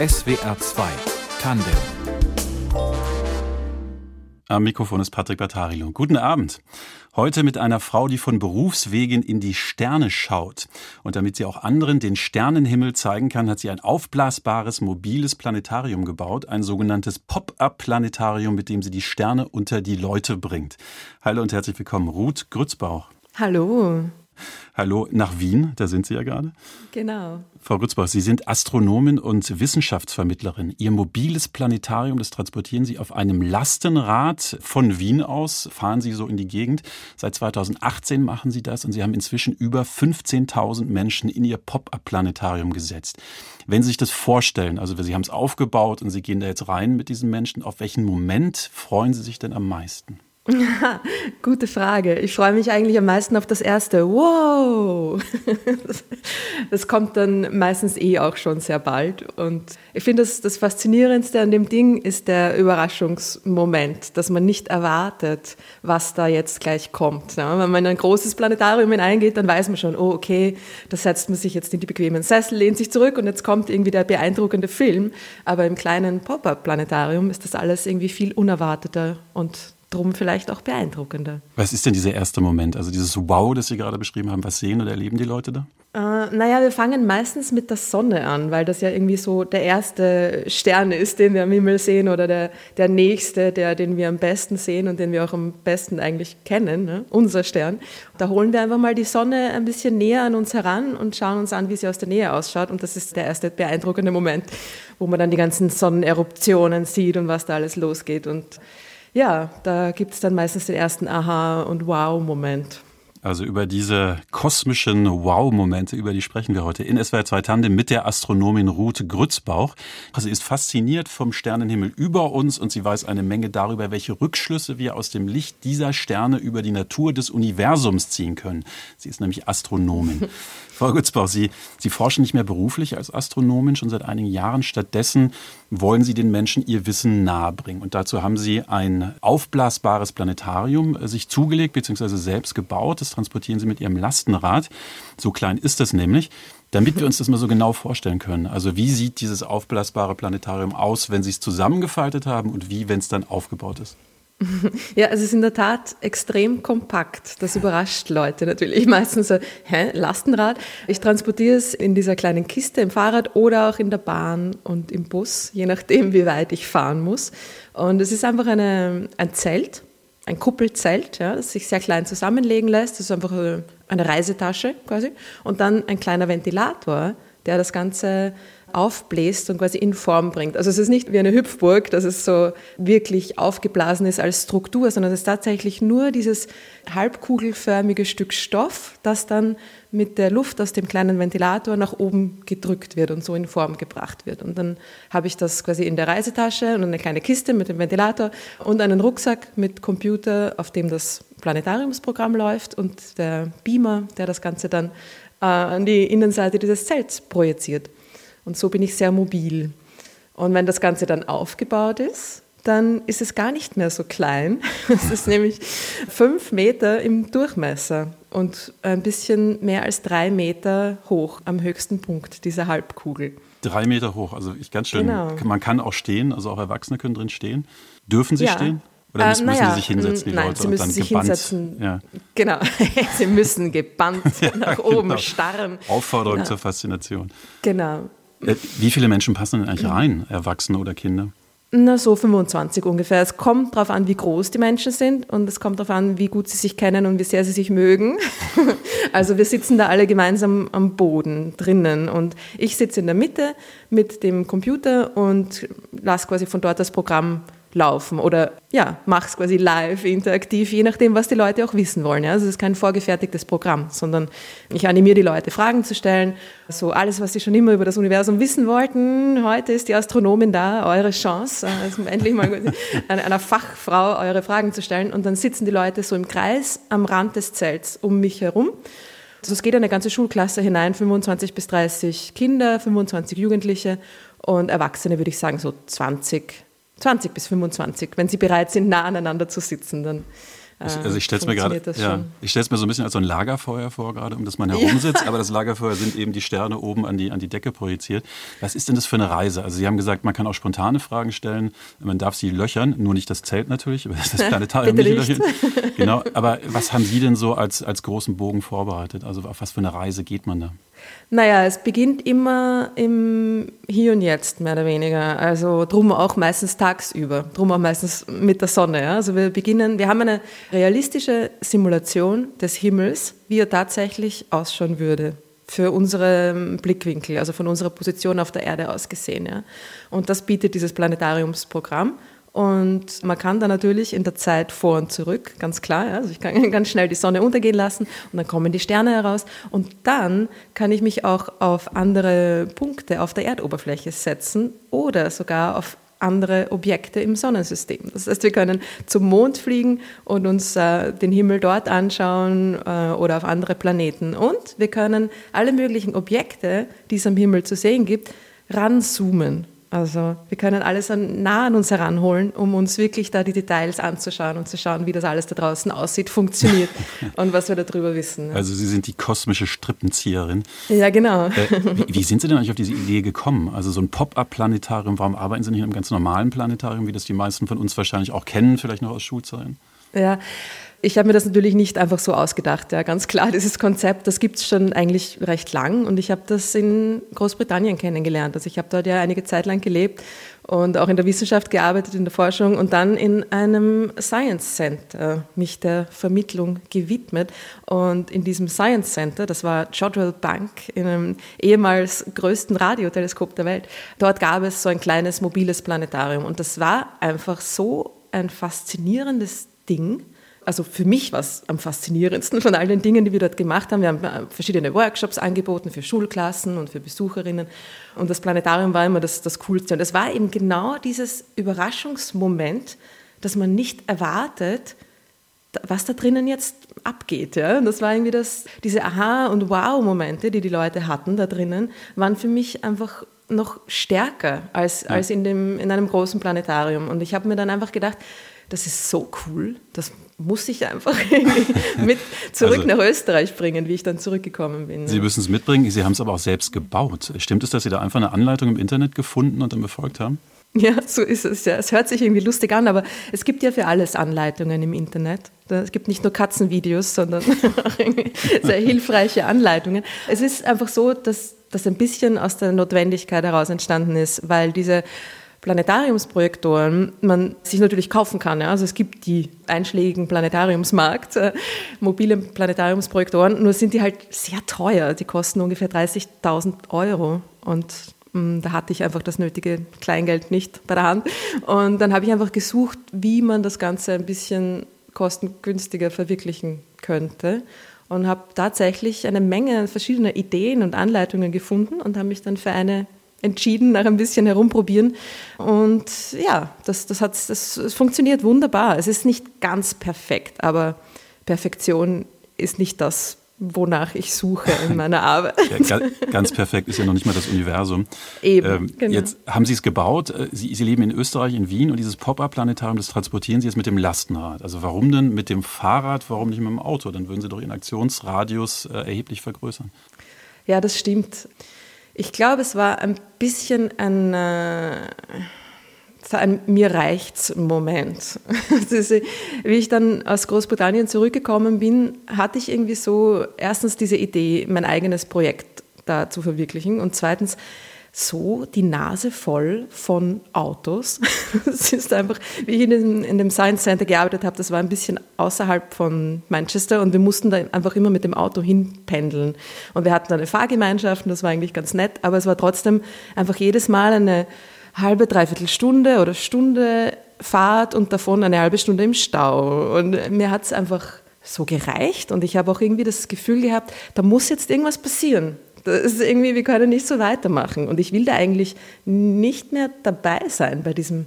SWR 2 Tandem am Mikrofon ist Patrick Bartarilo. Guten Abend. Heute mit einer Frau, die von Berufswegen in die Sterne schaut. Und damit sie auch anderen den Sternenhimmel zeigen kann, hat sie ein aufblasbares, mobiles Planetarium gebaut. Ein sogenanntes Pop-up-Planetarium, mit dem sie die Sterne unter die Leute bringt. Hallo und herzlich willkommen, Ruth Grützbauch. Hallo. Hallo nach Wien, da sind Sie ja gerade. Genau. Frau Grützbach, Sie sind Astronomin und Wissenschaftsvermittlerin. Ihr mobiles Planetarium, das transportieren Sie auf einem Lastenrad von Wien aus, fahren Sie so in die Gegend. Seit 2018 machen Sie das und Sie haben inzwischen über 15.000 Menschen in Ihr Pop-up-Planetarium gesetzt. Wenn Sie sich das vorstellen, also Sie haben es aufgebaut und Sie gehen da jetzt rein mit diesen Menschen, auf welchen Moment freuen Sie sich denn am meisten? Gute Frage. Ich freue mich eigentlich am meisten auf das erste. Wow! Das kommt dann meistens eh auch schon sehr bald. Und ich finde, das, das Faszinierendste an dem Ding ist der Überraschungsmoment, dass man nicht erwartet, was da jetzt gleich kommt. Wenn man in ein großes Planetarium hineingeht, dann weiß man schon, oh, okay, da setzt man sich jetzt in die bequemen Sessel, lehnt sich zurück und jetzt kommt irgendwie der beeindruckende Film. Aber im kleinen Pop-up-Planetarium ist das alles irgendwie viel unerwarteter und drum vielleicht auch beeindruckender. Was ist denn dieser erste Moment? Also dieses Wow, das Sie gerade beschrieben haben, was sehen oder erleben die Leute da? Äh, naja, wir fangen meistens mit der Sonne an, weil das ja irgendwie so der erste Stern ist, den wir am Himmel sehen oder der, der nächste, der, den wir am besten sehen und den wir auch am besten eigentlich kennen, ne? unser Stern. Da holen wir einfach mal die Sonne ein bisschen näher an uns heran und schauen uns an, wie sie aus der Nähe ausschaut. Und das ist der erste beeindruckende Moment, wo man dann die ganzen Sonneneruptionen sieht und was da alles losgeht. Und ja, da gibt es dann meistens den ersten Aha- und Wow-Moment. Also über diese kosmischen Wow-Momente, über die sprechen wir heute in SWR 2 Tandem mit der Astronomin Ruth Grützbauch. Sie ist fasziniert vom Sternenhimmel über uns und sie weiß eine Menge darüber, welche Rückschlüsse wir aus dem Licht dieser Sterne über die Natur des Universums ziehen können. Sie ist nämlich Astronomin. Frau Grützbauch, Sie, Sie forschen nicht mehr beruflich als Astronomin, schon seit einigen Jahren. Stattdessen wollen Sie den Menschen ihr Wissen nahebringen. Und dazu haben Sie ein aufblasbares Planetarium äh, sich zugelegt bzw. selbst gebaut. Das transportieren Sie mit Ihrem Lastenrad. So klein ist das nämlich. Damit wir uns das mal so genau vorstellen können. Also wie sieht dieses aufblasbare Planetarium aus, wenn Sie es zusammengefaltet haben und wie, wenn es dann aufgebaut ist? Ja, es ist in der Tat extrem kompakt. Das überrascht Leute natürlich. Meistens so, hä, Lastenrad? Ich transportiere es in dieser kleinen Kiste im Fahrrad oder auch in der Bahn und im Bus, je nachdem, wie weit ich fahren muss. Und es ist einfach eine, ein Zelt, ein Kuppelzelt, ja, das sich sehr klein zusammenlegen lässt. Das ist einfach eine Reisetasche quasi. Und dann ein kleiner Ventilator, der das Ganze aufbläst und quasi in Form bringt. Also es ist nicht wie eine Hüpfburg, dass es so wirklich aufgeblasen ist als Struktur, sondern es ist tatsächlich nur dieses halbkugelförmige Stück Stoff, das dann mit der Luft aus dem kleinen Ventilator nach oben gedrückt wird und so in Form gebracht wird. Und dann habe ich das quasi in der Reisetasche und eine kleine Kiste mit dem Ventilator und einen Rucksack mit Computer, auf dem das Planetariumsprogramm läuft und der Beamer, der das Ganze dann äh, an die Innenseite dieses Zelts projiziert. Und so bin ich sehr mobil. Und wenn das Ganze dann aufgebaut ist, dann ist es gar nicht mehr so klein. Es ist nämlich fünf Meter im Durchmesser und ein bisschen mehr als drei Meter hoch am höchsten Punkt dieser Halbkugel. Drei Meter hoch, also ich ganz schön. Genau. Man kann auch stehen, also auch Erwachsene können drin stehen. Dürfen sie ja. stehen? Oder müssen, äh, ja, sie sich hinsetzen, die nein, Leute, sie müssen sich gebannt? hinsetzen. Ja. Genau, sie müssen gebannt nach oben genau. starren. Aufforderung ja. zur Faszination. Genau. Äh, wie viele Menschen passen denn eigentlich rein, Erwachsene oder Kinder? Na, so 25 ungefähr. Es kommt darauf an, wie groß die Menschen sind und es kommt darauf an, wie gut sie sich kennen und wie sehr sie sich mögen. also wir sitzen da alle gemeinsam am Boden drinnen und ich sitze in der Mitte mit dem Computer und lasse quasi von dort das Programm laufen oder ja, mach's quasi live, interaktiv, je nachdem, was die Leute auch wissen wollen. Ja. Also es ist kein vorgefertigtes Programm, sondern ich animiere die Leute, Fragen zu stellen. So alles, was sie schon immer über das Universum wissen wollten. Heute ist die Astronomin da, eure Chance, also endlich mal einer Fachfrau eure Fragen zu stellen. Und dann sitzen die Leute so im Kreis am Rand des Zelts um mich herum. Also es geht eine ganze Schulklasse hinein, 25 bis 30 Kinder, 25 Jugendliche und Erwachsene, würde ich sagen, so 20 20 bis 25, wenn sie bereit sind, nah aneinander zu sitzen, dann ich, also ich stelle es mir gerade, ja, ich stelle es mir so ein bisschen als so ein Lagerfeuer vor gerade, um das man herumsitzt, ja. aber das Lagerfeuer sind eben die Sterne oben an die, an die Decke projiziert. Was ist denn das für eine Reise? Also Sie haben gesagt, man kann auch spontane Fragen stellen, man darf sie löchern, nur nicht das Zelt natürlich, aber das Planetarium nicht löchern. Genau, aber was haben Sie denn so als, als großen Bogen vorbereitet? Also auf was für eine Reise geht man da? Naja, es beginnt immer im Hier und Jetzt, mehr oder weniger. Also drum auch meistens tagsüber, drum auch meistens mit der Sonne. Ja? Also wir beginnen, wir haben eine realistische Simulation des Himmels, wie er tatsächlich ausschauen würde für unsere Blickwinkel, also von unserer Position auf der Erde aus gesehen. Ja? Und das bietet dieses Planetariumsprogramm. Und man kann da natürlich in der Zeit vor und zurück, ganz klar. Ja? Also ich kann ganz schnell die Sonne untergehen lassen und dann kommen die Sterne heraus. Und dann kann ich mich auch auf andere Punkte auf der Erdoberfläche setzen oder sogar auf andere Objekte im Sonnensystem. Das heißt, wir können zum Mond fliegen und uns äh, den Himmel dort anschauen äh, oder auf andere Planeten. Und wir können alle möglichen Objekte, die es am Himmel zu sehen gibt, ranzoomen also wir können alles an, nah an uns heranholen, um uns wirklich da die Details anzuschauen und zu schauen, wie das alles da draußen aussieht, funktioniert und was wir darüber wissen. Also Sie sind die kosmische Strippenzieherin. Ja, genau. Äh, wie, wie, sind Sie denn eigentlich auf diese Idee gekommen? Also so ein Pop-up-Planetarium, warum arbeiten Sie nicht in einem ganz normalen Planetarium, wie das die meisten von uns wahrscheinlich auch kennen, vielleicht noch aus Schulzeiten? Ja, ich habe mir das natürlich nicht einfach so ausgedacht. Ja, ganz klar, dieses Konzept, das gibt es schon eigentlich recht lang und ich habe das in Großbritannien kennengelernt. Also ich habe dort ja einige Zeit lang gelebt und auch in der Wissenschaft gearbeitet, in der Forschung und dann in einem Science Center mich der Vermittlung gewidmet. Und in diesem Science Center, das war Jodrell Bank, in einem ehemals größten Radioteleskop der Welt, dort gab es so ein kleines mobiles Planetarium und das war einfach so ein faszinierendes Ding also für mich war es am faszinierendsten von all den Dingen, die wir dort gemacht haben. Wir haben äh, verschiedene Workshops angeboten für Schulklassen und für Besucherinnen. Und das Planetarium war immer das, das Coolste. Und es war eben genau dieses Überraschungsmoment, dass man nicht erwartet, was da drinnen jetzt abgeht. Ja? Und das war irgendwie das, diese Aha- und Wow-Momente, die die Leute hatten da drinnen, waren für mich einfach noch stärker als, als in, dem, in einem großen Planetarium. Und ich habe mir dann einfach gedacht, das ist so cool, das muss ich einfach mit zurück also, nach Österreich bringen, wie ich dann zurückgekommen bin. Sie müssen es mitbringen, Sie haben es aber auch selbst gebaut. Stimmt es, dass Sie da einfach eine Anleitung im Internet gefunden und dann befolgt haben? Ja, so ist es ja. Es hört sich irgendwie lustig an, aber es gibt ja für alles Anleitungen im Internet. Es gibt nicht nur Katzenvideos, sondern auch sehr hilfreiche Anleitungen. Es ist einfach so, dass das ein bisschen aus der Notwendigkeit heraus entstanden ist, weil diese Planetariumsprojektoren man sich natürlich kaufen kann. Ja. Also es gibt die einschlägigen Planetariumsmarkt, äh, mobile Planetariumsprojektoren, nur sind die halt sehr teuer. Die kosten ungefähr 30.000 Euro und mh, mm, da hatte ich einfach das nötige Kleingeld nicht bei der Hand. Und dann habe ich einfach gesucht, wie man das Ganze ein bisschen kostengünstiger verwirklichen könnte und habe tatsächlich eine Menge verschiedener Ideen und Anleitungen gefunden und habe mich dann für eine entschieden nach ein bisschen herumprobieren. Und ja, das, das, hat, das, das funktioniert wunderbar. Es ist nicht ganz perfekt, aber Perfektion ist nicht das, wonach ich suche in meiner Arbeit. Ja, ganz perfekt ist ja noch nicht mal das Universum. Eben. Ähm, genau. Jetzt haben Sie es gebaut. Äh, Sie, Sie, leben in Österreich, in Wien, und dieses Pop-up-Planetarium, das transportieren Sie jetzt mit dem Lastenrad. Also warum denn mit dem Fahrrad, warum nicht mit dem Auto? Dann würden Sie doch Ihren Aktionsradius äh, erheblich vergrößern. Ja, das stimmt. Ich glaube, es war ein bisschen ein, äh, ein mir reicht's Moment. Ist, wie ich dann aus Großbritannien zurückgekommen bin, hatte ich irgendwie so erstens diese Idee, mein eigenes Projekt da zu verwirklichen und zweitens so die Nase voll von Autos. Es ist einfach, wie ich in dem, in dem Science Center gearbeitet habe, das war ein bisschen außerhalb von Manchester und wir mussten da einfach immer mit dem Auto hinpendeln. Und wir hatten eine Fahrgemeinschaft und das war eigentlich ganz nett, aber es war trotzdem einfach jedes Mal eine halbe, dreiviertel Stunde oder Stunde Fahrt und davon eine halbe Stunde im Stau. Und mir hat es einfach so gereicht und ich habe auch irgendwie das Gefühl gehabt, da muss jetzt irgendwas passieren. Das ist irgendwie, wir können nicht so weitermachen. Und ich will da eigentlich nicht mehr dabei sein bei diesem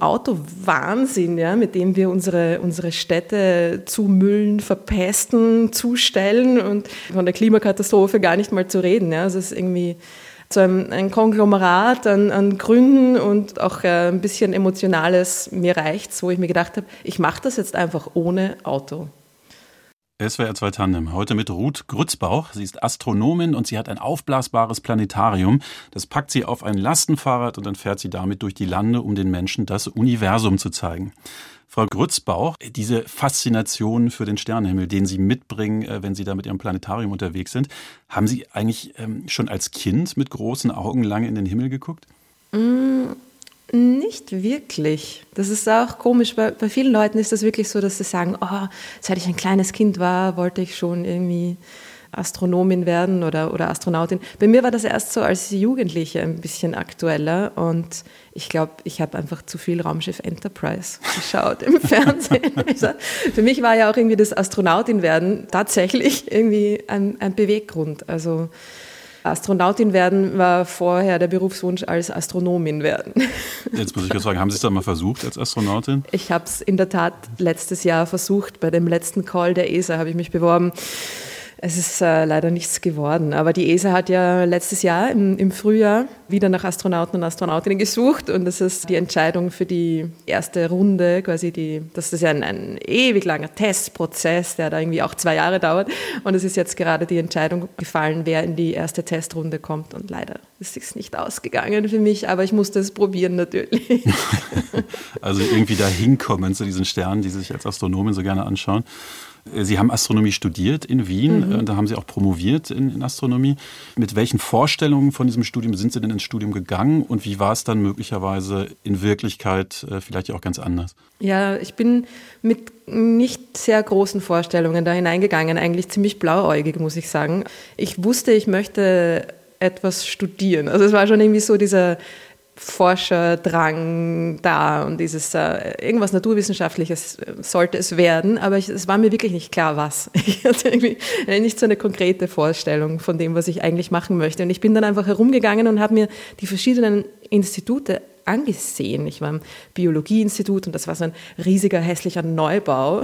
Autowahnsinn, ja, mit dem wir unsere, unsere Städte zumüllen, verpesten, zustellen und von der Klimakatastrophe gar nicht mal zu reden. Ja. Also es ist irgendwie so ein, ein Konglomerat an, an, Gründen und auch äh, ein bisschen Emotionales mir reicht, wo ich mir gedacht habe, ich mache das jetzt einfach ohne Auto. SWR 2 Tandem. Heute mit Ruth Grützbauch. Sie ist Astronomin und sie hat ein aufblasbares Planetarium. Das packt sie auf ein Lastenfahrrad und dann fährt sie damit durch die Lande, um den Menschen das Universum zu zeigen. Frau Grützbauch, diese Faszination für den Sternenhimmel, den Sie mitbringen, äh, wenn Sie da mit Ihrem Planetarium unterwegs sind, haben Sie eigentlich ähm, schon als Kind mit großen Augen lange in den Himmel geguckt? Mm, nicht wirklich. Das ist auch komisch. Bei, bei vielen Leuten ist das wirklich so, dass sie sagen, oh, seit ich ein kleines Kind war, wollte ich schon irgendwie Astronomin werden oder, oder Astronautin. Bei mir war das erst so als Jugendliche ein bisschen aktueller und ich glaube, ich habe einfach zu viel Raumschiff Enterprise geschaut im Fernsehen. Also, für mich war ja auch irgendwie das Astronautin werden tatsächlich irgendwie ein, ein Beweggrund. Also Astronautin werden war vorher der Berufswunsch als Astronomin werden. Jetzt muss ich kurz fragen, haben Sie es dann mal versucht als Astronautin? Ich habe es in der Tat letztes Jahr versucht. Bei dem letzten Call der ESA habe ich mich beworben. Es ist äh, leider nichts geworden. Aber die ESA hat ja letztes Jahr im, im, Frühjahr wieder nach Astronauten und Astronautinnen gesucht und das ist die Entscheidung für die erste Runde, quasi die, das ist ja ein, ein ewig langer Testprozess, der da irgendwie auch zwei Jahre dauert. Und es ist jetzt gerade die Entscheidung gefallen, wer in die erste Testrunde kommt. Und leider ist es nicht ausgegangen für mich, aber ich musste es probieren natürlich. also irgendwie da hinkommen zu diesen Sternen, die sich als Astronomen so gerne anschauen. Sie haben Astronomie studiert in Wien, mhm. Äh, da haben Sie auch promoviert in, in, Astronomie. Mit welchen Vorstellungen von diesem Studium sind Sie denn ins Studium gegangen und wie war es dann möglicherweise in Wirklichkeit äh, vielleicht auch ganz anders? Ja, ich bin mit nicht sehr großen Vorstellungen da hineingegangen, eigentlich ziemlich blauäugig, muss ich sagen. Ich wusste, ich möchte etwas studieren. Also es war schon irgendwie so dieser Forscherdrang da und dieses äh, irgendwas Naturwissenschaftliches äh, sollte es werden, aber ich, es war mir wirklich nicht klar, was. Ich hatte irgendwie nicht so eine konkrete Vorstellung von dem, was ich eigentlich machen möchte. Und ich bin dann einfach herumgegangen und habe mir die verschiedenen Institute angesehen. Ich war im Biologieinstitut und das war so ein riesiger, hässlicher Neubau.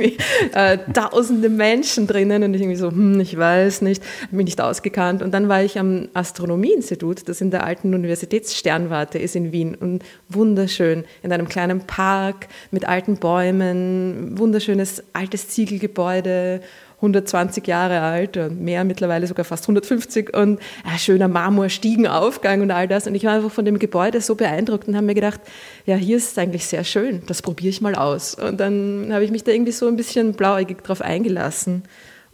äh, tausende Menschen drinnen und ich irgendwie so, hm, ich weiß nicht, mich nicht ausgekannt. Und dann war ich am Astronomieinstitut, das in der alten Universitätssternwarte ist in Wien und wunderschön, in einem kleinen Park mit alten Bäumen, wunderschönes altes Ziegelgebäude 120 Jahre alt und mehr, mittlerweile sogar fast 150 und ein schöner Marmorstiegenaufgang und all das. Und ich war einfach von dem Gebäude so beeindruckt und habe mir gedacht, ja, hier ist es eigentlich sehr schön, das probiere ich mal aus. Und dann habe ich mich da irgendwie so ein bisschen blauäugig drauf eingelassen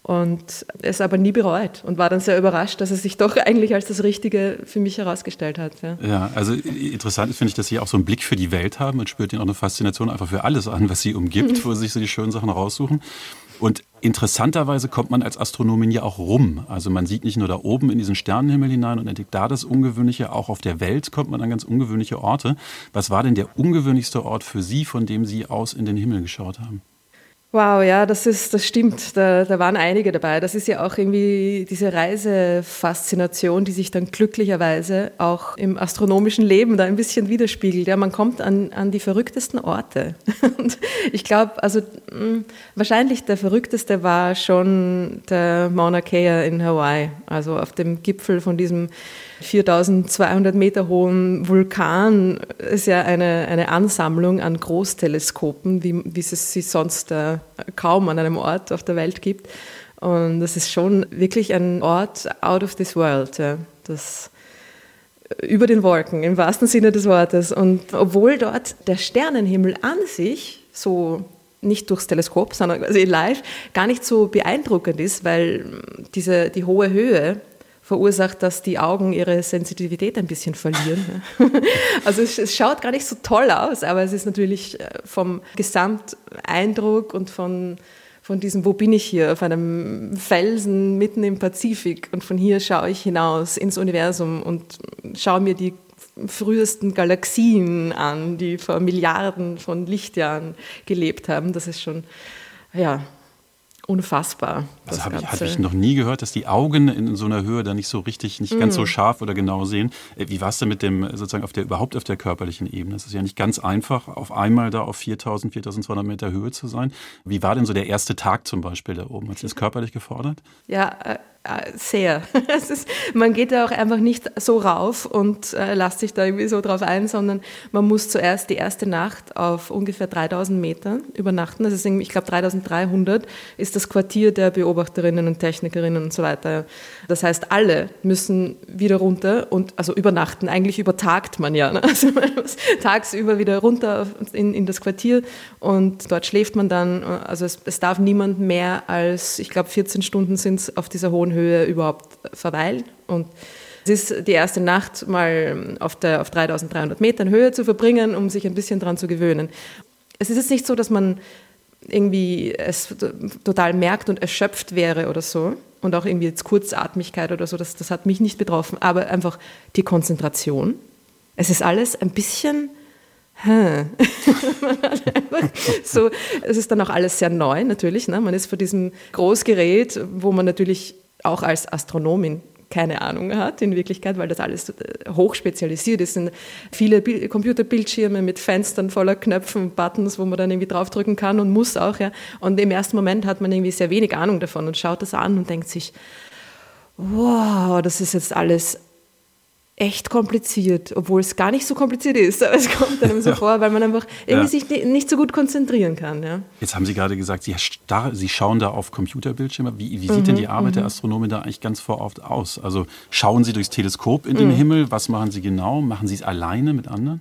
und es aber nie bereut und war dann sehr überrascht, dass es sich doch eigentlich als das Richtige für mich herausgestellt hat. Ja, ja also interessant finde ich, dass Sie auch so einen Blick für die Welt haben und spürt Ihnen auch eine Faszination einfach für alles an, was Sie umgibt, wo Sie sich so die schönen Sachen raussuchen. Und interessanterweise kommt man als Astronomin ja auch rum. Also man sieht nicht nur da oben in diesen Sternenhimmel hinein und entdeckt da das Ungewöhnliche, auch auf der Welt kommt man an ganz ungewöhnliche Orte. Was war denn der ungewöhnlichste Ort für Sie, von dem Sie aus in den Himmel geschaut haben? Wow, ja, das ist, das stimmt. Da, da waren einige dabei. Das ist ja auch irgendwie diese Reisefaszination, die sich dann glücklicherweise auch im astronomischen Leben da ein bisschen widerspiegelt. Ja, man kommt an, an die verrücktesten Orte. Und ich glaube, also mh, hm, wahrscheinlich der verrückteste war schon der Mauna Kea in Hawaii. Also auf dem Gipfel von diesem 4200 Meter hohen Vulkan ist ja eine, eine Ansammlung an Großteleskopen, wie, wie es sie sonst äh, kaum an einem Ort auf der Welt gibt. Und das ist schon wirklich ein Ort out of this world. Ja. Das über den Wolken im wahrsten Sinne des Wortes. Und obwohl dort der Sternenhimmel an sich so nicht durchs Teleskop, sondern quasi live, gar nicht so beeindruckend ist, weil diese, die hohe Höhe verursacht, dass die Augen ihre Sensitivität ein bisschen verlieren. also es, es, schaut gar nicht so toll aus, aber es ist natürlich äh, vom Gesamteindruck und von, von diesem, wo bin ich hier, auf einem Felsen mitten im Pazifik und von hier schaue ich hinaus ins Universum und schaue mir die frühesten Galaxien an, die vor Milliarden von Lichtjahren gelebt haben. Das ist schon, ja, unfassbar. Das habe ich, hab ich noch nie gehört, dass die Augen in so einer Höhe da nicht so richtig, nicht mm. ganz so mm. scharf oder genau sehen. Äh, wie war es denn mit dem, sozusagen auf der, überhaupt auf der körperlichen Ebene? Es ist ja nicht ganz einfach, auf einmal da auf 4000, 4200 Meter Höhe zu sein. Wie war denn so der erste Tag zum Beispiel da oben? Hat Sie das körperlich gefordert? Ja, äh, äh, sehr. Ist, man geht da auch einfach nicht so rauf und äh, lässt sich da irgendwie so drauf ein, sondern man muss zuerst die erste Nacht auf ungefähr 3000 Metern übernachten. Das ist ich glaube 3300 ist das Quartier der Beobachterinnen und Technikerinnen und so weiter. Das heißt, alle müssen wieder runter und also übernachten. Eigentlich übertagt man ja. Ne? Also man muss tagsüber wieder runter in, in das Quartier und dort schläft man dann. Also es, es darf niemand mehr als, ich glaube 14 Stunden sind es auf dieser hohen Höhe überhaupt verweilen. Und es ist die erste Nacht mal auf, der, auf 3300 Metern Höhe zu verbringen, um sich ein bisschen daran zu gewöhnen. Es ist jetzt nicht so, dass man irgendwie es total merkt und erschöpft wäre oder so. Und auch irgendwie jetzt Kurzatmigkeit oder so, das, das hat mich nicht betroffen. Aber einfach die Konzentration. Es ist alles ein bisschen so, es ist dann auch alles sehr neu natürlich. Ne? Man ist vor diesem Großgerät, wo man natürlich auch als Astronomin keine Ahnung hat in Wirklichkeit, weil das alles äh, hochspezialisiert ist. sind viele Computerbildschirme mit Fenstern voller Knöpfen, Buttons, wo man dann irgendwie draufdrücken kann und muss auch. Ja. Und im ersten Moment hat man irgendwie sehr wenig Ahnung davon und schaut das an und denkt sich, wow, das ist jetzt alles echt kompliziert, obwohl es gar nicht so kompliziert ist. Aber es kommt einem so ja. vor, weil man einfach irgendwie ja. sich nicht so gut konzentrieren kann. Ja. Jetzt haben Sie gerade gesagt, Sie, Sie schauen da auf Computerbildschirme. Wie, wie sieht mhm, denn die Arbeit mhm. der Astronomen da eigentlich ganz vor Ort aus? Also schauen Sie durchs Teleskop in den mhm. Himmel? Was machen Sie genau? Machen Sie es alleine mit anderen?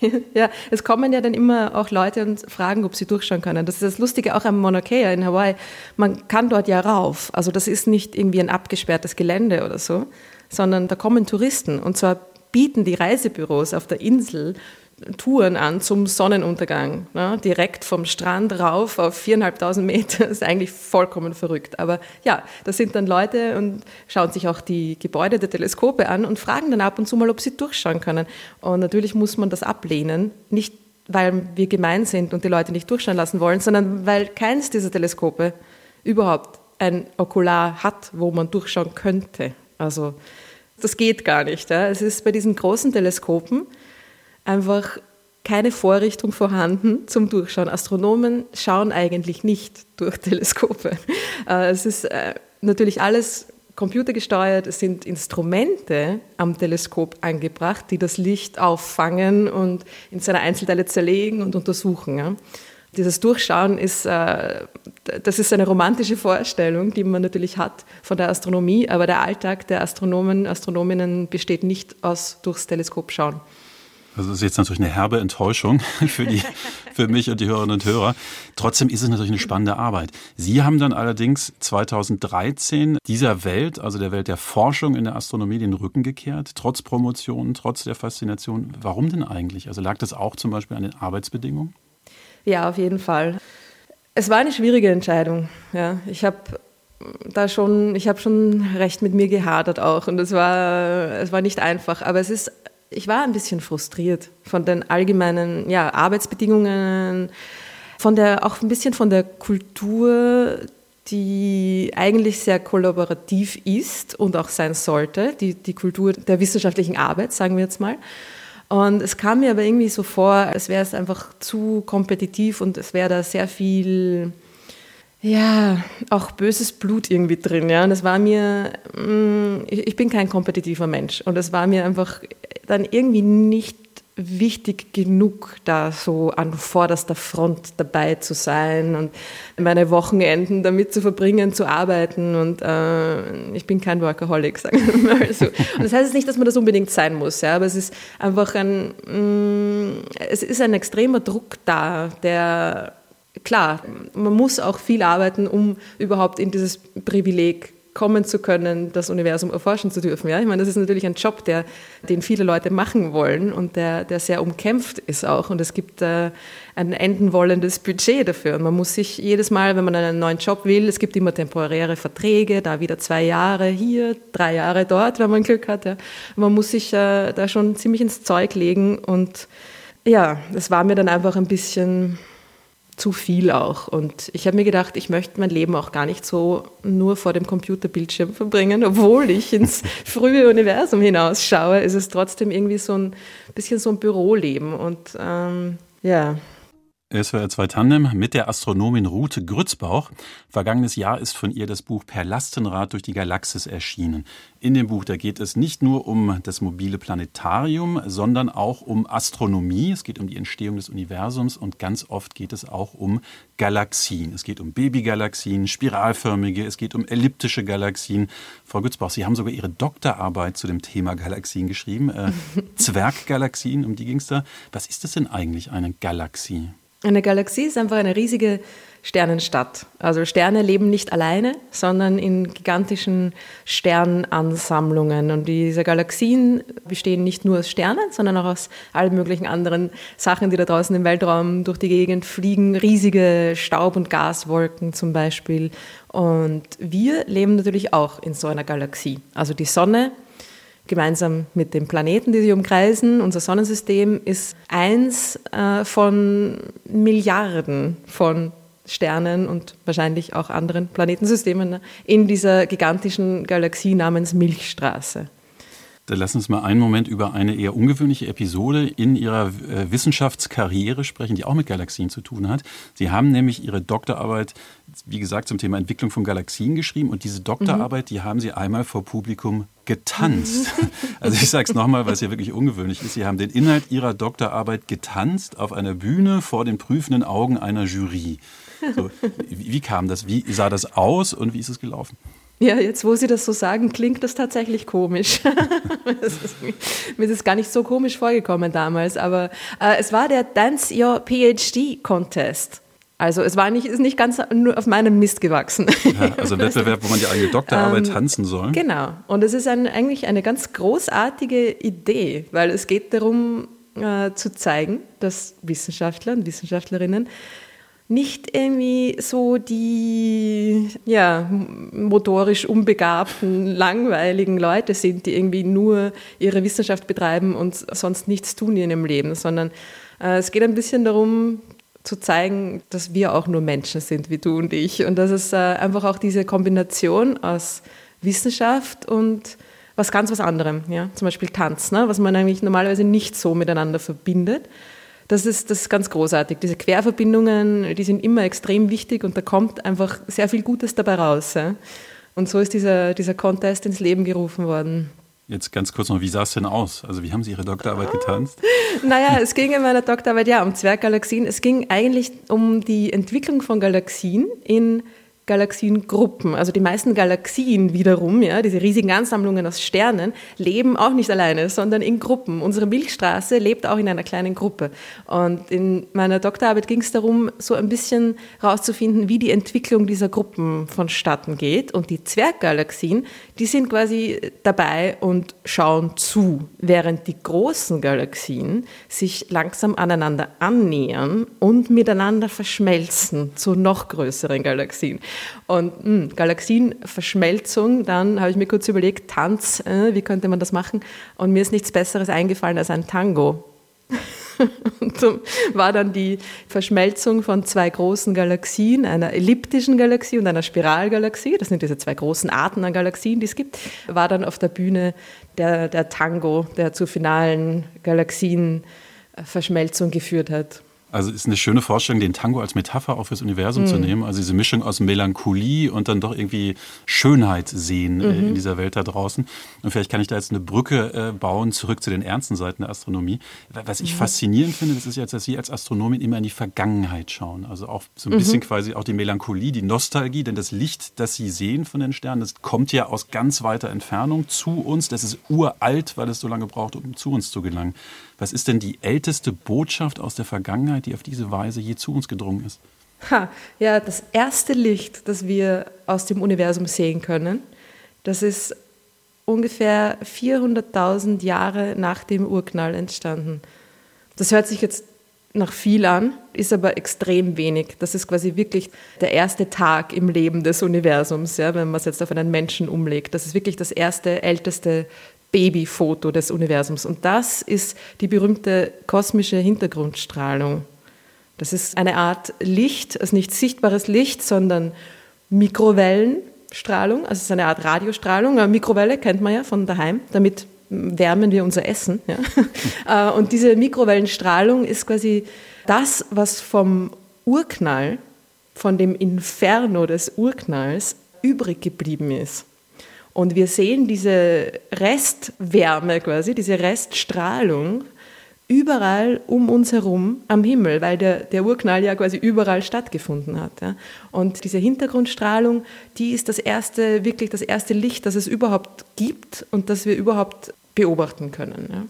Ja, es kommen ja dann immer auch Leute und fragen, ob sie durchschauen können. Das ist das Lustige auch am Mauna Kea in Hawaii. Man kann dort ja rauf. Also das ist nicht irgendwie ein abgesperrtes Gelände oder so, sondern da kommen Touristen. Und zwar bieten die Reisebüros auf der Insel Touren an zum Sonnenuntergang, ne? direkt vom Strand rauf auf viereinhalbtausend Meter. Das ist eigentlich vollkommen verrückt. Aber ja, da sind dann Leute und schauen sich auch die Gebäude der Teleskope an und fragen dann ab und zu mal, ob sie durchschauen können. Und natürlich muss man das ablehnen, nicht weil wir gemein sind und die Leute nicht durchschauen lassen wollen, sondern weil keins dieser Teleskope überhaupt ein Okular hat, wo man durchschauen könnte. Also das geht gar nicht. Ja. Es ist bei diesen großen Teleskopen einfach keine Vorrichtung vorhanden zum Durchschauen. Astronomen schauen eigentlich nicht durch Teleskope. Äh, es ist äh, natürlich alles computergesteuert, es sind Instrumente am Teleskop angebracht, die das Licht auffangen und in seine Einzelteile zerlegen und untersuchen. Dieses Durchschauen ist, äh, das ist eine romantische Vorstellung, die man natürlich hat von der Astronomie, aber der Alltag der Astronomen, Astronominnen besteht nicht aus durchs Teleskop schauen. Das ist jetzt natürlich eine herbe Enttäuschung für, die, für mich und die Hörerinnen und Hörer. Trotzdem ist es natürlich eine spannende Arbeit. Sie haben dann allerdings 2013 dieser Welt, also der Welt der Forschung in der Astronomie, den Rücken gekehrt, trotz Promotion, trotz der Faszination. Warum denn eigentlich? Also lag das auch zum Beispiel an den Arbeitsbedingungen? Ja, auf jeden Fall. Es war eine schwierige Entscheidung. Ja, ich habe da schon, ich habe schon recht mit mir gehadert auch und es war, es war nicht einfach. Aber es ist, ich war ein bisschen frustriert von den allgemeinen ja, Arbeitsbedingungen, von der auch ein bisschen von der Kultur, die eigentlich sehr kollaborativ ist und auch sein sollte, die, die Kultur der wissenschaftlichen Arbeit, sagen wir jetzt mal. Und es kam mir aber irgendwie so vor, als wäre es einfach zu kompetitiv und es wäre da sehr viel, ja, auch böses Blut irgendwie drin. Ja. Und es war mir, mm, ich bin kein kompetitiver Mensch und es war mir einfach dann irgendwie nicht wichtig genug, da so an vorderster Front dabei zu sein und meine Wochenenden damit zu verbringen, zu arbeiten. Und äh, ich bin kein Workaholic, sagen wir mal so. Und das heißt jetzt nicht, dass man das unbedingt sein muss, ja, aber es ist einfach ein, mh, mm, es ist ein extremer Druck da, der klar, man muss auch viel arbeiten, um überhaupt in dieses Privileg kommen zu können, das Universum erforschen zu dürfen. Ja? Ich meine, das ist natürlich ein Job, der, den viele Leute machen wollen und der, der sehr umkämpft ist auch. Und es gibt äh, ein enden wollendes Budget dafür. Und man muss sich jedes Mal, wenn man einen neuen Job will, es gibt immer temporäre Verträge, da wieder zwei Jahre hier, drei Jahre dort, wenn man Glück hat. Ja. Man muss sich äh, da schon ziemlich ins Zeug legen. Und ja, das war mir dann einfach ein bisschen zu viel auch. Und ich habe mir gedacht, ich möchte mein Leben auch gar nicht so nur vor dem Computerbildschirm verbringen, obwohl ich ins frühe Universum hinausschaue, ist es trotzdem irgendwie so ein bisschen so ein Büroleben. Und ähm, ja. SWR 2 Tandem mit der Astronomin Rute Grützbauch. Vergangenes Jahr ist von ihr das Buch Per Lastenrad durch die Galaxis erschienen. In dem Buch, da geht es nicht nur um das mobile Planetarium, sondern auch um Astronomie. Es geht um die Entstehung des Universums und ganz oft geht es auch um Galaxien. Es geht um Babygalaxien, spiralförmige, es geht um elliptische Galaxien. Frau Grützbauch, Sie haben sogar Ihre Doktorarbeit zu dem Thema Galaxien geschrieben. Äh, Zwerggalaxien, um die ging es da. Was ist das denn eigentlich, eine Galaxie? Eine Galaxie ist einfach eine riesige Sternenstadt. Also Sterne leben nicht alleine, sondern in gigantischen Sternansammlungen. Und diese Galaxien bestehen nicht nur aus Sternen, sondern auch aus allen möglichen anderen Sachen, die da draußen im Weltraum durch die Gegend fliegen. Riesige Staub- und Gaswolken zum Beispiel. Und wir leben natürlich auch in so einer Galaxie. Also die Sonne gemeinsam mit den Planeten, die sie umkreisen. Unser Sonnensystem ist eins äh, von Milliarden von Sternen und wahrscheinlich auch anderen Planetensystemen ne, in dieser gigantischen Galaxie namens Milchstraße. Dann lassen Sie uns mal einen Moment über eine eher ungewöhnliche Episode in Ihrer äh, Wissenschaftskarriere sprechen, die auch mit Galaxien zu tun hat. Sie haben nämlich Ihre Doktorarbeit, wie gesagt, zum Thema Entwicklung von Galaxien geschrieben und diese Doktorarbeit, mhm. die haben Sie einmal vor Publikum getanzt. Also ich sage es nochmal, weil es ja wirklich ungewöhnlich ist. Sie haben den Inhalt Ihrer Doktorarbeit getanzt auf einer Bühne vor den prüfenden Augen einer Jury. So, wie, kam das? Wie sah das aus und wie ist es gelaufen? Ja, jetzt wo Sie das so sagen, klingt das tatsächlich komisch. mir ist es gar nicht so komisch vorgekommen damals, aber äh, es war der Dance Your PhD Contest. Also es war nicht, ist nicht ganz nur auf meinem Mist gewachsen. Ja, also ein Wettbewerb, wo man die eigene Doktorarbeit ähm, tanzen soll. Genau. Und es ist ein, eigentlich eine ganz großartige Idee, weil es geht darum äh, zu zeigen, dass Wissenschaftler und Wissenschaftlerinnen nicht irgendwie so die ja, motorisch unbegabten, langweiligen Leute sind, die irgendwie nur ihre Wissenschaft betreiben und sonst nichts tun in ihrem Leben, sondern äh, es geht ein bisschen darum, zu zeigen, dass wir auch nur Menschen sind, wie du und ich. Und dass es äh, einfach auch diese Kombination aus Wissenschaft und was ganz was anderem, ja? zum Beispiel Tanz, ne? was man eigentlich normalerweise nicht so miteinander verbindet das ist, das ist ganz großartig. Diese Querverbindungen, die sind immer extrem wichtig und da kommt einfach sehr viel Gutes dabei raus. Ja? Und so ist dieser, dieser Contest ins Leben gerufen worden. Jetzt ganz kurz noch, wie sah es denn aus? Also wie haben Sie Ihre Doktorarbeit getanzt? Naja, es ging in meiner Doktorarbeit ja um Zwerggalaxien. Es ging eigentlich um die Entwicklung von Galaxien in Galaxiengruppen. Also die meisten Galaxien wiederum, ja, diese riesigen Ansammlungen aus Sternen, leben auch nicht alleine, sondern in Gruppen. Unsere Milchstraße lebt auch in einer kleinen Gruppe. Und in meiner Doktorarbeit ging es darum, so ein bisschen herauszufinden, wie die Entwicklung dieser Gruppen vonstatten geht. Und die Zwerggalaxien, die sind quasi dabei und schauen zu, während die großen Galaxien sich langsam aneinander annähern und miteinander verschmelzen zu noch größeren Galaxien. Und mh, hm, Galaxienverschmelzung, dann habe ich mir kurz überlegt, Tanz, äh, wie könnte man das machen? Und mir ist nichts Besseres eingefallen als ein Tango. Und so war dann die Verschmelzung von zwei großen Galaxien, einer elliptischen Galaxie und einer Spiralgalaxie, das sind diese zwei großen Arten an Galaxien, die es gibt, war dann auf der Bühne der, der Tango, der zur finalen Galaxienverschmelzung geführt hat. Also ist eine schöne Vorstellung, den Tango als Metapher auch fürs Universum mhm. zu nehmen. Also diese Mischung aus Melancholie und dann doch irgendwie Schönheit sehen äh, mhm. in dieser Welt da draußen. Und vielleicht kann ich da jetzt eine Brücke äh, bauen, zurück zu den ernsten Seiten der Astronomie. Was ich mhm. faszinierend finde, das ist jetzt, dass Sie als Astronomin immer in die Vergangenheit schauen. Also auch so ein bisschen mhm. quasi auch die Melancholie, die Nostalgie, denn das Licht, das Sie sehen von den Sternen, das kommt ja aus ganz weiter Entfernung zu uns. Das ist uralt, weil es so lange braucht, um zu uns zu gelangen. Was ist denn die älteste Botschaft aus der Vergangenheit, die auf diese Weise je zu uns gedrungen ist? Ha, ja, das erste Licht, das wir aus dem Universum sehen können, das ist ungefähr 400.000 Jahre nach dem Urknall entstanden. Das hört sich jetzt nach viel an, ist aber extrem wenig. Das ist quasi wirklich der erste Tag im Leben des Universums, ja, wenn man es jetzt auf einen Menschen umlegt. Das ist wirklich das erste, älteste Babyfoto des Universums. Und das ist die berühmte kosmische Hintergrundstrahlung. Das ist eine Art Licht, also nicht sichtbares Licht, sondern Mikrowellenstrahlung. Also es ist eine Art Radiostrahlung. Eine Mikrowelle kennt man ja von daheim. Damit wärmen wir unser Essen. Ja? Äh, und diese Mikrowellenstrahlung ist quasi das, was vom Urknall, von dem Inferno des Urknalls übrig geblieben ist. Und wir sehen diese Restwärme quasi, diese Reststrahlung überall um uns herum am Himmel, weil der, der Urknall ja quasi überall stattgefunden hat. Ja. Und diese Hintergrundstrahlung, die ist das erste, wirklich das erste Licht, das es überhaupt gibt und das wir überhaupt beobachten können. Ja.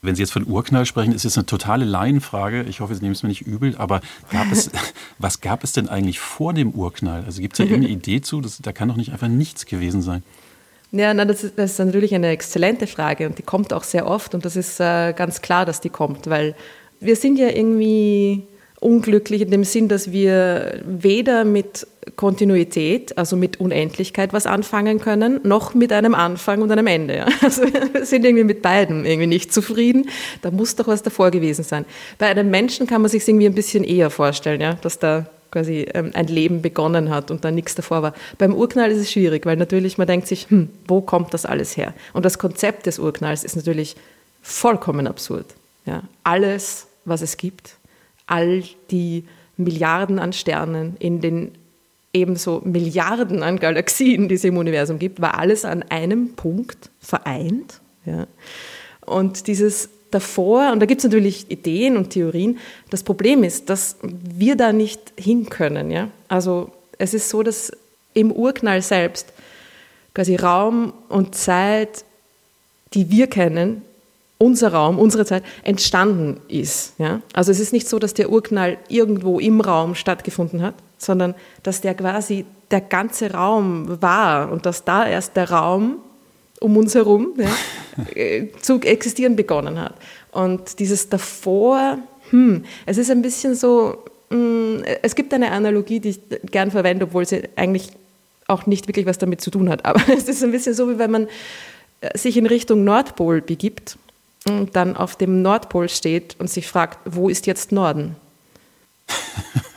Wenn Sie jetzt von Urknall sprechen, ist jetzt eine totale Laienfrage. Ich hoffe, Sie nehmen es mir nicht übel. Aber gab es, was gab es denn eigentlich vor dem Urknall? Also gibt es da irgendeine Idee zu? Das, da kann doch nicht einfach nichts gewesen sein. Ja, na, das, ist, das ist natürlich eine exzellente Frage und die kommt auch sehr oft und das ist äh, ganz klar, dass die kommt, weil wir sind ja irgendwie unglücklich in dem Sinn, dass wir weder mit Kontinuität, also mit Unendlichkeit was anfangen können, noch mit einem Anfang und einem Ende. Ja. Also wir sind irgendwie mit beiden irgendwie nicht zufrieden. Da muss doch was davor gewesen sein. Bei einem Menschen kann man sich irgendwie ein bisschen eher vorstellen, ja, dass da quasi ähm, ein Leben begonnen hat und dann nichts davor war. Beim Urknall ist es schwierig, weil natürlich man denkt sich, hm, wo kommt das alles her? Und das Konzept des Urknalls ist natürlich vollkommen absurd. Ja, alles, was es gibt, all die Milliarden an Sternen in den ebenso Milliarden an Galaxien, die es im Universum gibt, war alles an einem Punkt vereint. Ja. Und dieses davor, und da gibt es natürlich Ideen und Theorien, das Problem ist, dass wir da nicht hin können. Ja? Also es ist so, dass im Urknall selbst quasi Raum und Zeit, die wir kennen, unser Raum, unsere Zeit entstanden ist. Ja? Also es ist nicht so, dass der Urknall irgendwo im Raum stattgefunden hat, sondern dass der quasi der ganze Raum war und dass da erst der Raum um uns herum ja, äh, zu existieren begonnen hat. Und dieses davor, hm, es ist ein bisschen so, hm, es gibt eine Analogie, die ich gern verwende, obwohl sie eigentlich auch nicht wirklich was damit zu tun hat. Aber es ist ein bisschen so, wie wenn man äh, sich in Richtung Nordpol begibt und dann auf dem Nordpol steht und sich fragt, wo ist jetzt Norden?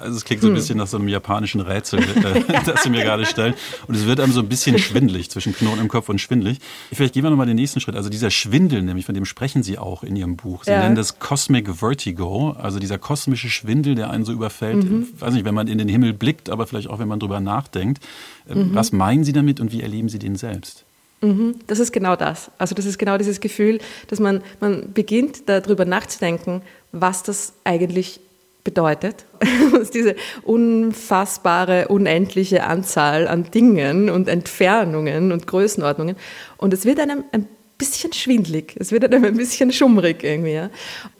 Also es klingt so ein hm. bisschen nach so einem japanischen Rätsel, äh, das Sie mir gerade stellen. Und es wird einem so ein bisschen schwindelig, zwischen Knoten im Kopf und schwindelig. Vielleicht gehen wir nochmal den nächsten Schritt. Also dieser Schwindel, nämlich von dem sprechen Sie auch in Ihrem Buch. Sie ja. nennen das Cosmic Vertigo, also dieser kosmische Schwindel, der einen so überfällt. Mhm. Weiß nicht, wenn man in den Himmel blickt, aber vielleicht auch, wenn man drüber nachdenkt. Äh, mhm. Was meinen Sie damit und wie erleben Sie den selbst? Mhm. Das ist genau das. Also das ist genau dieses Gefühl, dass man, man beginnt darüber nachzudenken, was das eigentlich bedeutet. diese unfassbare, unendliche Anzahl an Dingen und Entfernungen und Größenordnungen. Und es wird einem ein bisschen schwindlig, es wird einem ein bisschen schummrig irgendwie. Ja.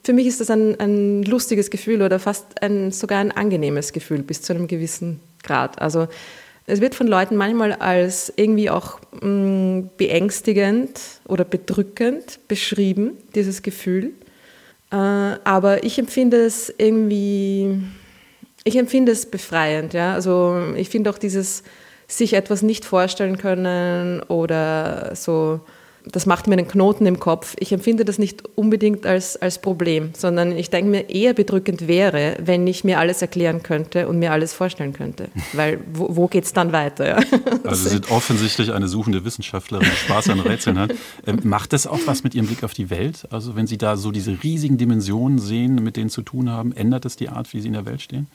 Für mich ist das ein, ein lustiges Gefühl oder fast ein, sogar ein angenehmes Gefühl bis zu einem gewissen Grad. Also es wird von Leuten manchmal als irgendwie auch mh, mm, beängstigend oder bedrückend beschrieben, dieses Gefühl. Äh, aber ich empfinde es irgendwie, ich empfinde es befreiend. Ja? Also ich finde auch dieses sich etwas nicht vorstellen können oder so das macht mir einen Knoten im Kopf. Ich empfinde das nicht unbedingt als, als Problem, sondern ich denke mir eher bedrückend wäre, wenn ich mir alles erklären könnte und mir alles vorstellen könnte. Weil wo, wo geht es dann weiter? Ja? Also Sie sind offensichtlich eine suchende Wissenschaftlerin, die Spaß an Rätseln hat. Ähm, macht das auch was mit Ihrem Blick auf die Welt? Also wenn Sie da so diese riesigen Dimensionen sehen, mit denen zu tun haben, ändert das die Art, wie Sie in der Welt stehen?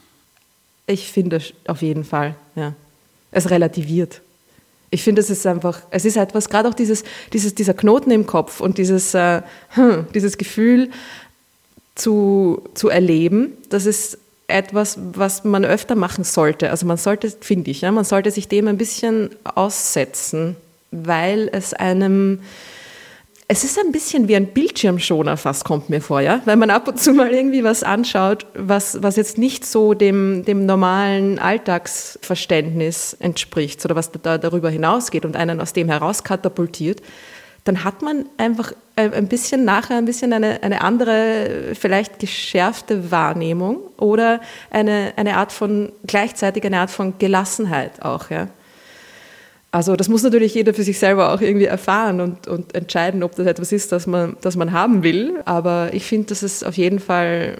Ich finde auf jeden Fall, ja. Es relativiert. Ich finde, es ist einfach, es ist etwas, gerade auch dieses, dieses, dieser Knoten im Kopf und dieses, äh, hm, dieses Gefühl zu, zu erleben, das ist etwas, was man öfter machen sollte. Also man sollte, finde ich, ja, man sollte sich dem ein bisschen aussetzen, weil es einem es ist ein bisschen wie ein Bildschirmschoner fast, kommt mir vor, ja? Wenn man ab und zu mal irgendwie was anschaut, was, was jetzt nicht so dem, dem normalen Alltagsverständnis entspricht oder was da darüber hinausgeht und einen aus dem heraus katapultiert, dann hat man einfach ein bisschen nachher ein bisschen eine, eine andere, vielleicht geschärfte Wahrnehmung oder eine, eine Art von, gleichzeitig eine Art von Gelassenheit auch, ja? Also das muss natürlich jeder für sich selber auch irgendwie erfahren und, und entscheiden, ob das etwas ist, das man, das man haben will. Aber ich finde, das ist auf jeden Fall,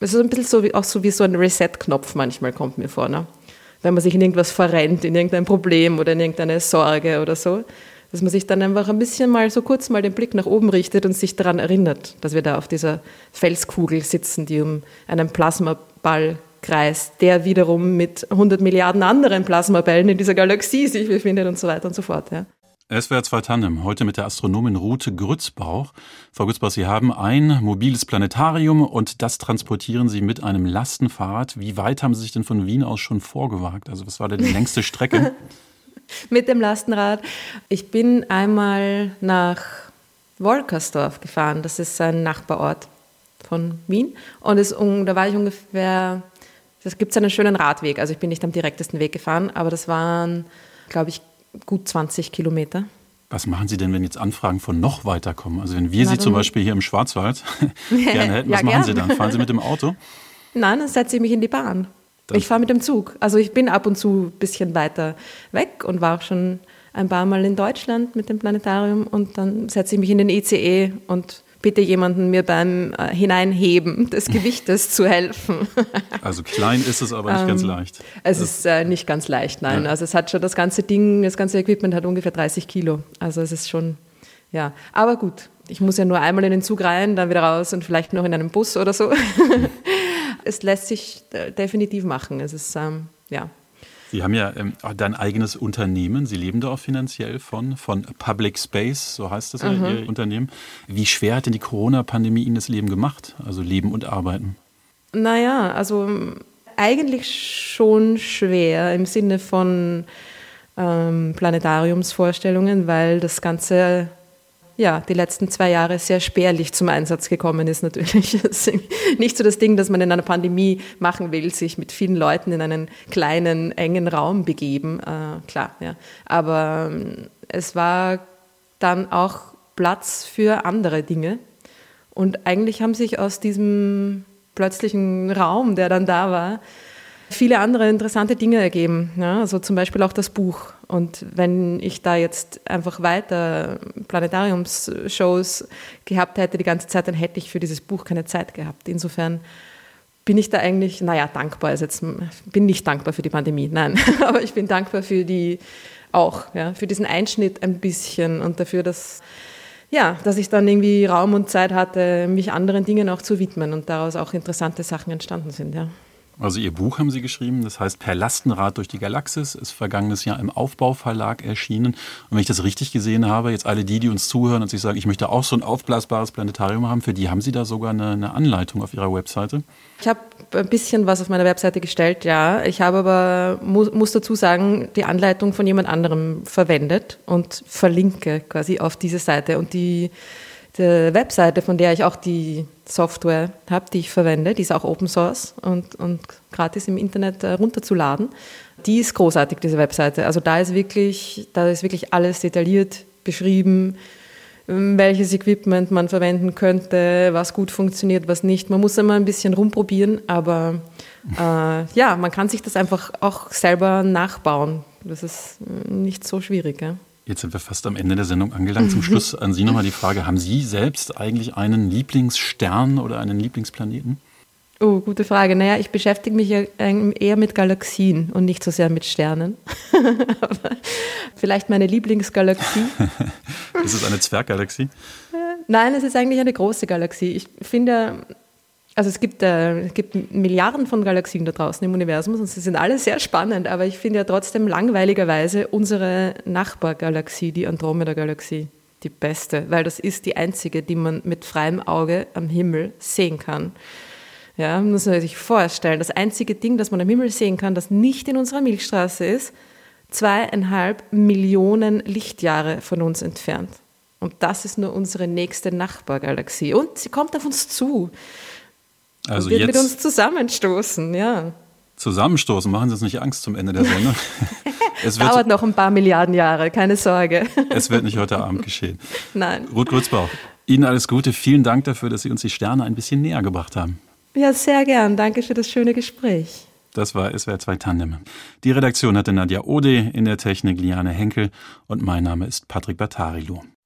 es ist ein bisschen so wie, auch so wie so ein Reset-Knopf manchmal, kommt mir vor. Ne? Wenn man sich in irgendwas verrennt, in irgendein Problem oder in irgendeine Sorge oder so. dass man sich dann einfach ein bisschen mal so kurz mal den Blick nach oben richtet und sich daran erinnert, dass wir da auf dieser Felskugel sitzen, die um einen Plasmaball kreist, der wiederum mit 100 Milliarden anderen Plasmabällen in dieser Galaxie sich befindet und so weiter und so fort. Ja. SWR 2 Tandem, heute mit der Astronomin Rute Grützbauch. Frau Grützbauch, Sie haben ein mobiles Planetarium und das transportieren Sie mit einem Lastenfahrrad. Wie weit haben Sie sich denn von Wien aus schon vorgewagt? Also was war denn die längste Strecke? mit dem Lastenrad. Ich bin einmal nach Wolkersdorf gefahren. Das ist ein Nachbarort von Wien. Und es, da war ich ungefähr, das gibt es einen schönen Radweg. Also ich bin nicht am direktesten Weg gefahren, aber das waren, glaube ich, gut 20 Kilometer. Was machen Sie denn, wenn jetzt Anfragen von noch weiter kommen? Also wenn wir Na, Sie zum Beispiel hier im Schwarzwald gerne hätten, was ja, machen gern. Sie dann? Fahren Sie mit dem Auto? Nein, dann setze ich mich in die Bahn. Das ich fahre mit dem Zug. Also ich bin ab und zu ein bisschen weiter weg und war auch schon ein paar Mal in Deutschland mit dem Planetarium und dann setze ich mich in den ICE und bitte jemanden mir beim äh, Hineinheben des Gewichtes zu helfen. Also klein ist es aber nicht ähm, ganz leicht. Es das ist äh, nicht ganz leicht, nein. Ja. Also es hat schon das ganze Ding, das ganze Equipment hat ungefähr 30 Kilo. Also es ist schon, ja. Aber gut, ich muss ja nur einmal in den Zug rein, dann wieder raus und vielleicht noch in einem Bus oder so. es lässt sich äh, definitiv machen. Es ist, ähm, ja, Sie haben ja ähm, dein eigenes Unternehmen. Sie leben da auch finanziell von, von Public Space, so heißt das mhm. ja Ihr Unternehmen. Wie schwer hat denn die Corona-Pandemie Ihnen das Leben gemacht? Also Leben und Arbeiten? Naja, also eigentlich schon schwer im Sinne von ähm, Planetariumsvorstellungen, weil das Ganze ja, die letzten zwei Jahre sehr spärlich zum Einsatz gekommen ist natürlich. Es ist nicht so das Ding, das man in einer Pandemie machen will, sich mit vielen Leuten in einen kleinen, engen Raum begeben. Äh, klar, ja. Aber ähm, es war dann auch Platz für andere Dinge. Und eigentlich haben sich aus diesem plötzlichen Raum, der dann da war, viele andere interessante Dinge ergeben. Ja, also zum Beispiel auch das Buch. Und wenn ich da jetzt einfach weiter Planetariumsshows gehabt hätte die ganze Zeit, dann hätte ich für dieses Buch keine Zeit gehabt. Insofern bin ich da eigentlich, naja, dankbar. Also jetzt bin nicht dankbar für die Pandemie, nein, aber ich bin dankbar für die auch, ja, für diesen Einschnitt ein bisschen und dafür, dass ja, dass ich dann irgendwie Raum und Zeit hatte, mich anderen Dingen auch zu widmen und daraus auch interessante Sachen entstanden sind, ja. Also Ihr Buch haben Sie geschrieben, das heißt Per Lastenrad durch die Galaxis, ist vergangenes Jahr im Aufbauverlag erschienen. Und wenn ich das richtig gesehen habe, jetzt alle die, die uns zuhören und sich sagen, ich möchte auch so ein aufblasbares Planetarium haben, für die haben Sie da sogar eine, eine Anleitung auf Ihrer Webseite? Ich habe ein bisschen was auf meiner Webseite gestellt, ja. Ich habe aber, muss, muss dazu sagen, die Anleitung von jemand anderem verwendet und verlinke quasi auf diese Seite. Und die die Webseite, von der ich auch die Software habe, die ich verwende, die ist auch Open Source und, und gratis im Internet äh, runterzuladen. Die ist großartig, diese Webseite. Also da ist wirklich, da ist wirklich alles detailliert beschrieben, ähm, welches Equipment man verwenden könnte, was gut funktioniert, was nicht. Man muss immer ein bisschen rumprobieren, aber äh, ja, man kann sich das einfach auch selber nachbauen. Das ist äh, nicht so schwierig. Ja? Jetzt sind wir fast am Ende der Sendung angelangt. Zum Schluss an Sie nochmal die Frage, haben Sie selbst eigentlich einen Lieblingsstern oder einen Lieblingsplaneten? Oh, gute Frage. Naja, ich beschäftige mich ja eher mit Galaxien und nicht so sehr mit Sternen. vielleicht meine Lieblingsgalaxie. ist es eine Zwerggalaxie? Nein, es ist eigentlich eine große Galaxie. Ich finde, also es gibt, äh, gibt Milliarden von Galaxien da draußen im Universum und sie sind alle sehr spannend, aber ich finde ja trotzdem langweiligerweise unsere Nachbargalaxie, die Andromeda-Galaxie, die beste, weil das ist die einzige, die man mit freiem Auge am Himmel sehen kann. Ja, muss man sich vorstellen, das einzige Ding, das man am Himmel sehen kann, das nicht in unserer Milchstraße ist, zweieinhalb Millionen Lichtjahre von uns entfernt. Und das ist nur unsere nächste Nachbargalaxie. Und sie kommt auf uns zu. Also wird jetzt mit uns zusammenstoßen, ja. Zusammenstoßen, machen Sie uns nicht Angst zum Ende der Sendung. es wird, Dauert noch ein paar Milliarden Jahre, keine Sorge. es wird nicht heute Abend geschehen. Nein. Ruth Grützbauch, Ihnen alles Gute. Vielen Dank dafür, dass Sie uns die Sterne ein bisschen näher gebracht haben. Ja, sehr gern. Danke für das schöne Gespräch. Das war SWR 2 Tandem. Die Redaktion hatte Nadja Ode, in der Technik Liane Henkel und mein Name ist Patrick Battarilo.